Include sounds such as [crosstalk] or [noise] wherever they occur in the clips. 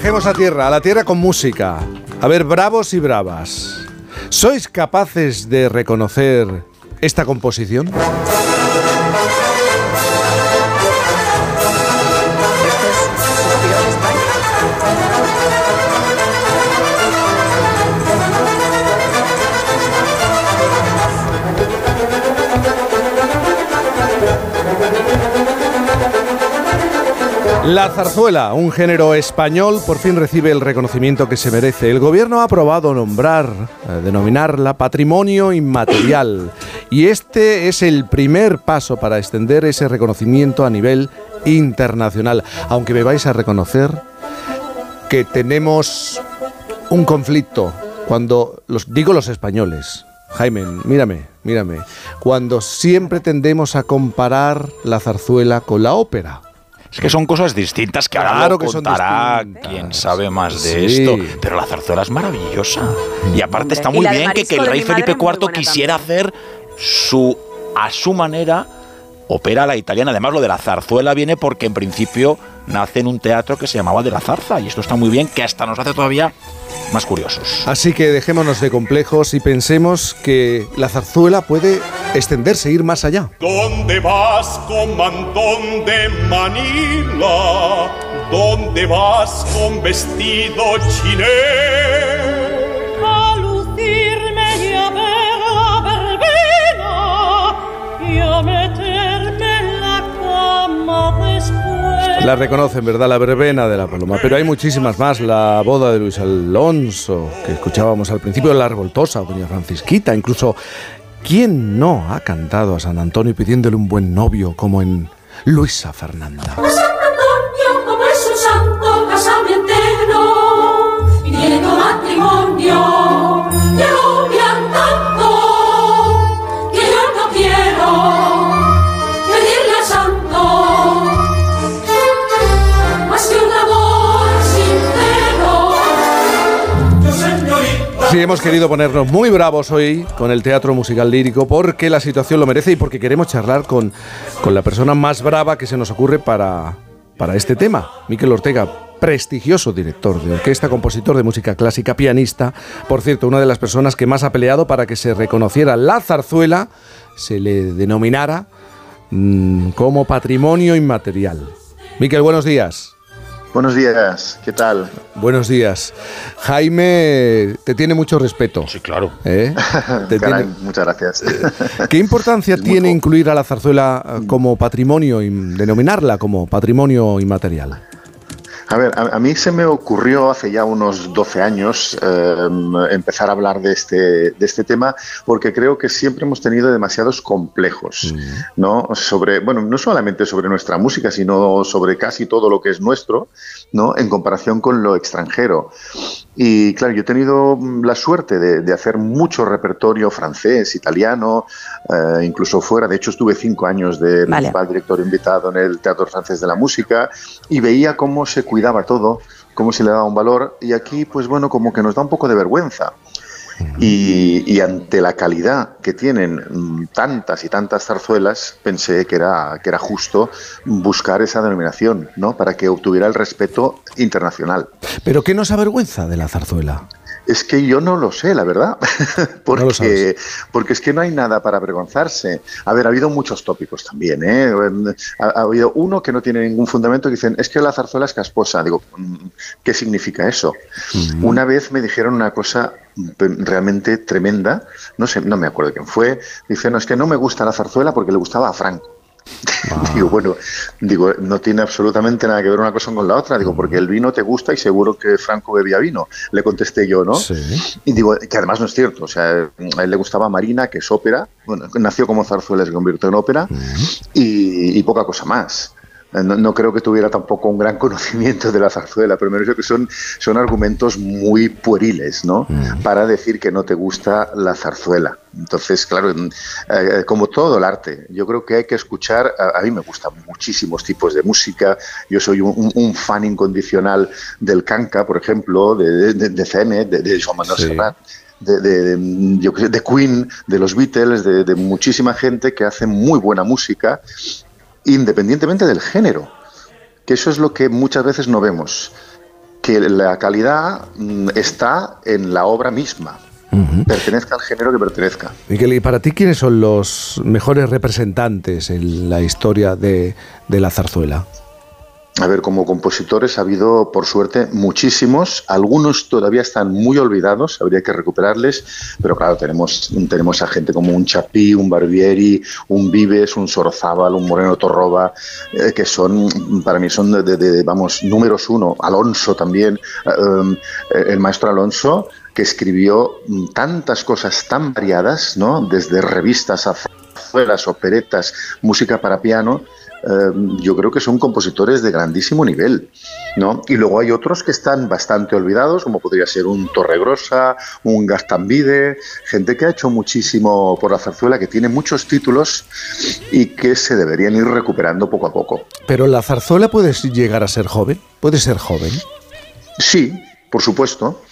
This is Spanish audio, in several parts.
Bajemos a tierra, a la tierra con música. A ver, bravos y bravas. ¿Sois capaces de reconocer esta composición? La zarzuela, un género español, por fin recibe el reconocimiento que se merece. El gobierno ha aprobado nombrar, eh, denominarla patrimonio inmaterial. Y este es el primer paso para extender ese reconocimiento a nivel internacional. Aunque me vais a reconocer que tenemos un conflicto cuando los digo los españoles. Jaime, mírame, mírame. Cuando siempre tendemos a comparar la zarzuela con la ópera. Es que son cosas distintas que ahora lo contará quien sabe más de esto. Pero la zarzuela es maravillosa. Y aparte está muy bien que, que, el rey Felipe IV quisiera hacer su a su manera opera la italiana. Además, lo de la zarzuela viene porque en principio nace en un teatro que se llamaba de la zarza. Y esto está muy bien, que hasta nos hace todavía más curiosos. Así que dejémonos de complejos y pensemos que la zarzuela puede extenderse, ir más allá. ¿Dónde vas, comandón de Manila? ¿Dónde vas con vestido chiné? A lucirme y a ver la verbena y a meterme La reconocen, ¿verdad? La verbena de la paloma. Pero hay muchísimas más. La boda de Luis Alonso, que escuchábamos al principio, la revoltosa, doña Francisquita, incluso ¿Quién no ha cantado a San Antonio pidiéndole un buen novio como en Luisa Fernanda? Sí, hemos querido ponernos muy bravos hoy con el teatro musical lírico porque la situación lo merece y porque queremos charlar con, con la persona más brava que se nos ocurre para, para este tema, Miquel Ortega, prestigioso director de orquesta, compositor de música clásica, pianista, por cierto, una de las personas que más ha peleado para que se reconociera la zarzuela, se le denominara mm, como patrimonio inmaterial. Miquel, buenos días. Buenos días, ¿qué tal? Buenos días. Jaime te tiene mucho respeto. Sí, claro. ¿Eh? [laughs] Te Caray, tiene- Muchas gracias. [laughs] ¿Qué importancia [laughs] tiene incluir a la zarzuela eh, como patrimonio, y denominarla como patrimonio inmaterial? A ver, a, a mí se me ocurrió hace ya unos 12 años eh, empezar a hablar de este, de este tema porque creo que siempre hemos tenido demasiados complejos, ¿no? Sobre, bueno, no solamente sobre nuestra música, sino sobre casi todo lo que es nuestro, ¿no? En comparación con lo extranjero. Y claro, yo he tenido mm, la suerte de, de hacer mucho repertorio francés, italiano, eh, incluso fuera. De hecho, estuve cinco años de Vale. principal director invitado en el Teatro Francés de la Música y veía cómo se cuidaba todo, cómo se le daba un valor. Y aquí, pues bueno, como que nos da un poco de vergüenza. Y, y ante la calidad que tienen mm, tantas y tantas zarzuelas, pensé que era, que era justo buscar esa denominación, ¿no? Para que obtuviera el respeto internacional. ¿Pero qué nos avergüenza de la zarzuela? Es que yo no lo sé, la verdad. [laughs] porque, No porque es que no hay nada para avergonzarse. A ver, ha habido muchos tópicos también. ¿eh? Ha, ha habido uno que no tiene ningún fundamento que dicen, es que la zarzuela es casposa. Digo, mm, ¿qué significa eso? Una vez me dijeron una cosa realmente tremenda, no sé, no me acuerdo quién fue. Dice, no, es que no me gusta la zarzuela porque le gustaba a Franco. Digo, bueno, digo, no tiene absolutamente nada que ver una cosa con la otra. Digo, porque el vino te gusta y seguro que Franco bebía vino. Le contesté yo, ¿no? Sí. Y digo, que además no es cierto. O sea, a él le gustaba Marina, que es ópera. Bueno, nació como zarzuela, se convirtió en ópera. y, y poca cosa más. Eh, No, no creo que tuviera tampoco un gran [laughs] conocimiento de la zarzuela, pero me parece que son, son argumentos muy pueriles, ¿no? Para decir que no te gusta la zarzuela. Entonces, claro, mm, eh, como todo el arte, yo creo que hay que escuchar, a, a mí me gustan muchísimos tipos de música, yo soy un, fan incondicional del canca, por ejemplo, de, de, de Zenet, de, de Joan Manuel Sí. Serrat, de, de- de- yo Queen, de los Beatles, de muchísima gente que hace muy buena música, independientemente del género, que eso es lo que muchas veces no vemos, que la calidad mm, está en la obra misma. Pertenezca al género que pertenezca. Miguel, ¿y para ti quiénes son los mejores representantes en la historia de, de la zarzuela? A ver, como compositores ha habido, por suerte, muchísimos. Algunos todavía están muy olvidados, habría que recuperarles, pero claro, tenemos, tenemos a gente como un Chapí, un Barbieri, un Vives, un Sorozábal, un Moreno Torroba, eh, que son, para mí, son de, vamos, números uno. Alonso también, eh, el maestro Alonso, que escribió tantas cosas tan variadas, ¿no? Desde revistas a operetas, música para piano, yo creo que son compositores de grandísimo nivel. ¿no? Y luego hay otros que están bastante olvidados, como podría ser un Torregrosa, un Gastambide, gente que ha hecho muchísimo por la zarzuela, que tiene muchos títulos y que se deberían ir recuperando poco a poco. Pero la zarzuela puede llegar a ser joven, puede ser joven. Sí, por supuesto.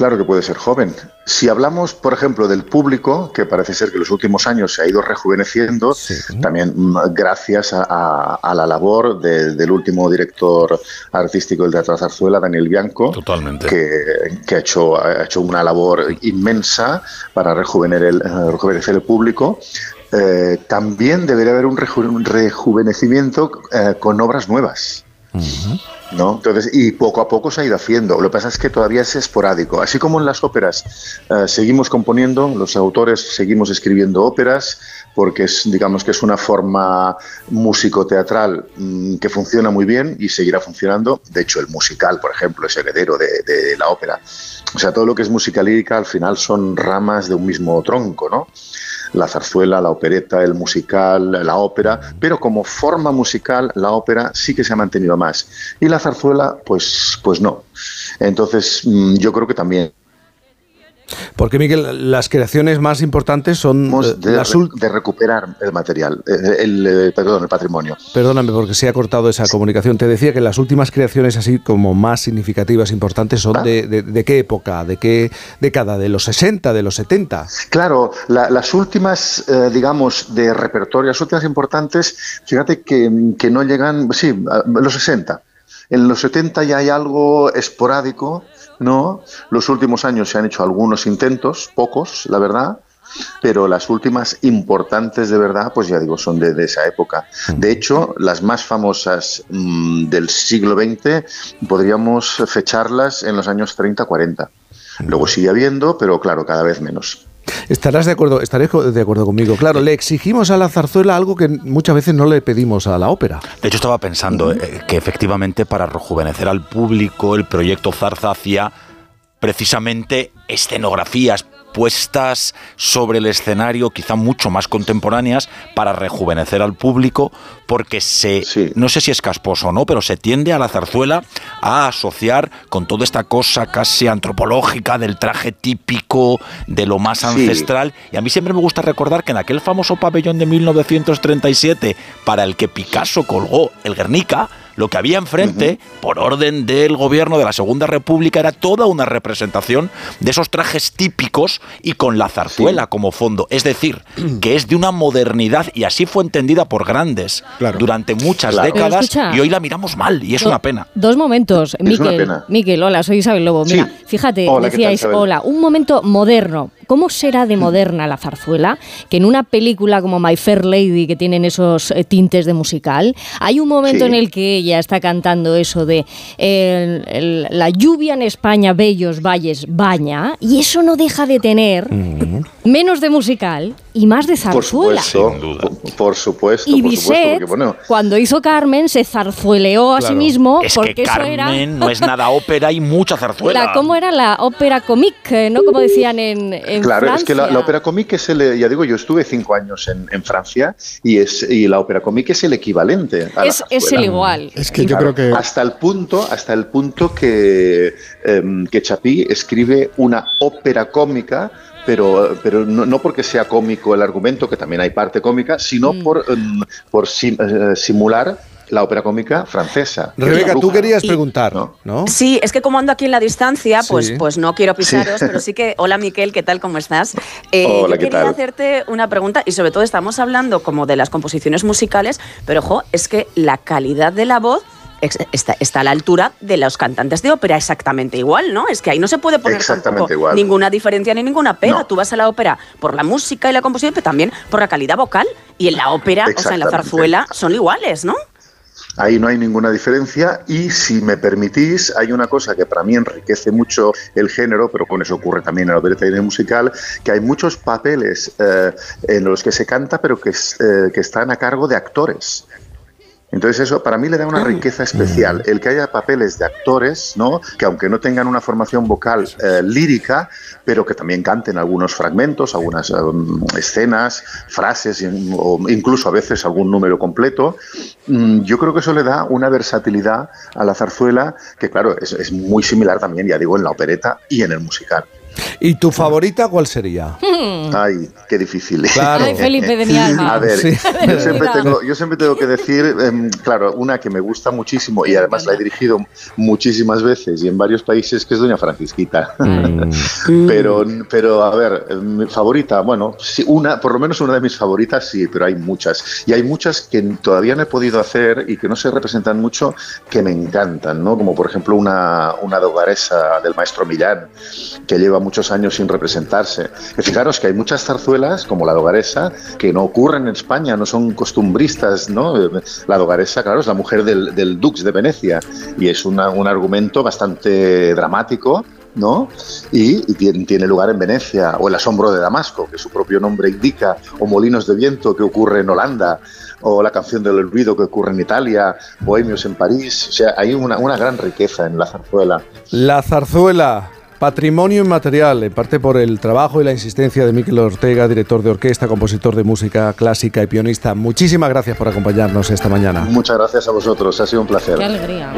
Claro que puede ser joven. Si hablamos, por ejemplo, del público, que parece ser que en los últimos años se ha ido rejuveneciendo, también mm, gracias a, la labor del último director artístico del Teatro Zarzuela, Daniel Bianco, Totalmente. Que, ha, hecho, ha hecho una labor inmensa para rejuvenecer el, eh, rejuvenecer el público. Eh, también debería haber un rejuvenecimiento eh, con obras nuevas. ¿No? Entonces, y poco a poco se ha ido haciendo. Lo que pasa es que todavía es esporádico. Así como en las óperas eh, seguimos componiendo, los autores seguimos escribiendo óperas, porque es, digamos que es una forma músico-teatral mm, que funciona muy bien y seguirá funcionando. De hecho, el musical, por ejemplo, es heredero de, la ópera. O sea, todo lo que es música lírica al final son ramas de un mismo tronco, ¿no? La zarzuela, la opereta, el musical, la ópera, pero como forma musical la ópera sí que se ha mantenido más y la zarzuela pues pues no. Entonces mm, yo creo que también porque, Miguel, las creaciones más importantes son eh, de, recuperar el material, eh, el, eh, perdón, el patrimonio. Perdóname porque se ha cortado esa comunicación. Te decía que las últimas creaciones así como más significativas, importantes, son de, qué época, de qué década, de los 60, de los 70. Claro, las últimas, digamos, de repertorio, las últimas importantes, fíjate que, que no llegan, sí, los 60. En los 70 ya hay algo esporádico, ¿no? Los últimos años se han hecho algunos intentos, pocos, la verdad, pero las últimas importantes de verdad, pues ya digo, son de, esa época. De hecho, las más famosas mm, del siglo XX podríamos fecharlas en los años 30-40. Luego sigue habiendo, pero claro, cada vez menos. Estarás de acuerdo, estaré de acuerdo conmigo. Claro, le exigimos a la zarzuela algo que muchas veces no le pedimos a la ópera. De hecho, estaba pensando eh, que efectivamente para rejuvenecer al público, el proyecto Zarza hacía precisamente escenografías, puestas sobre el escenario, quizá mucho más contemporáneas, para rejuvenecer al público, porque se, no sé si es casposo o no, pero se tiende a la zarzuela a asociar con toda esta cosa casi antropológica del traje típico, de lo más ancestral. Y a mí siempre me gusta recordar que en aquel famoso pabellón de 1937, para el que Picasso colgó el Guernica, lo que había enfrente, por orden del gobierno de la Segunda República, era toda una representación de esos trajes típicos y con la zarzuela como fondo. Es decir, que es de una modernidad y así fue entendida por grandes durante muchas décadas y hoy la miramos mal y es una pena. Dos momentos, Miquel. hola, soy Isabel Lobo. Mira, fíjate, decíais, hola, un momento moderno. ¿Cómo será de moderna la zarzuela? Que en una película como My Fair Lady, que tienen esos eh, tintes de musical, hay un momento en el que ella está cantando eso de la lluvia en España, bellos valles, baña, y eso no deja de tener menos de musical y más de zarzuela. Por supuesto, y Bizet, cuando hizo Carmen, se zarzueleó a sí mismo es porque que Carmen no es nada ópera y mucha zarzuela. ¿Cómo era la ópera comique, no? Como decían en, en claro, es que la, ópera comique es el, ya digo, yo estuve cinco años en, en Francia y es y la ópera comique es el equivalente. A es, es el igual. Es que yo creo que hasta el punto, hasta el punto que em, que Chapí escribe una ópera cómica pero, pero no, porque sea cómico el argumento, que también hay parte cómica, sino mm. por, em, por eh, simular la ópera cómica francesa. Rebeca, tú querías preguntar, ¿no? Sí, es que como ando aquí en la distancia, pues, pues no quiero pisaros, pero sí que, hola Miquel, ¿qué tal? ¿Cómo estás? Eh, hola, yo quería hacerte una pregunta y sobre todo estamos hablando como de las composiciones musicales, pero ojo, es que la calidad de la voz está, está, a la altura de los cantantes de ópera exactamente igual, ¿no? Es que ahí no se puede poner ninguna diferencia ni ninguna pega. Tú vas a la ópera por la música y la composición, pero también por la calidad vocal. Y en la ópera, o sea, en la zarzuela, son iguales, ¿no? Ahí no hay ninguna diferencia y si me permitís, hay una cosa que para mí enriquece mucho el género, pero con eso ocurre también en la opereta y en el musical, que hay muchos papeles eh, en los que se canta pero que, eh, que están a cargo de actores. Entonces eso para mí le da una riqueza especial, el que haya papeles de actores, ¿no? que aunque no tengan una formación vocal eh, lírica, pero que también canten algunos fragmentos, algunas um, escenas, frases o incluso a veces algún número completo, mm, yo creo que eso le da una versatilidad a la zarzuela que claro, es muy similar también, ya digo, en la opereta y en el musical. ¿Y tu favorita cuál sería? Ay, qué difícil. Claro. Ay, Felipe de mi alma. A ver, yo, siempre tengo, que decir, em, claro, una que me gusta muchísimo y además la he dirigido muchísimas veces y en varios países, que es Doña Francisquita. Mm. [laughs] pero, pero, a ver, mi favorita, bueno, sí, una, por lo menos una de mis favoritas sí, pero hay muchas. Y hay muchas que todavía no he podido hacer y que no se representan mucho, que me encantan, ¿no? Como por ejemplo una, una dogaresa del maestro Millán, que lleva muchos años sin representarse. Fijaros que hay muchas zarzuelas, como la dogaresa, que no ocurren en España, no son costumbristas, ¿no? La dogaresa, claro, es la mujer del, del Dux de Venecia y es un argumento bastante dramático, ¿no? Y, tiene, lugar en Venecia, o El asombro de Damasco, que su propio nombre indica, o Molinos de viento, que ocurre en Holanda, o La canción del olvido, que ocurre en Italia, Bohemios en París. O sea, hay una, una gran riqueza en la zarzuela. La zarzuela, Patrimonio inmaterial, en parte por el trabajo y la insistencia de Miquel Ortega, director de orquesta, compositor de música clásica y pianista. Muchísimas gracias por acompañarnos esta mañana. Muchas gracias a vosotros, ha sido un placer. Qué alegría.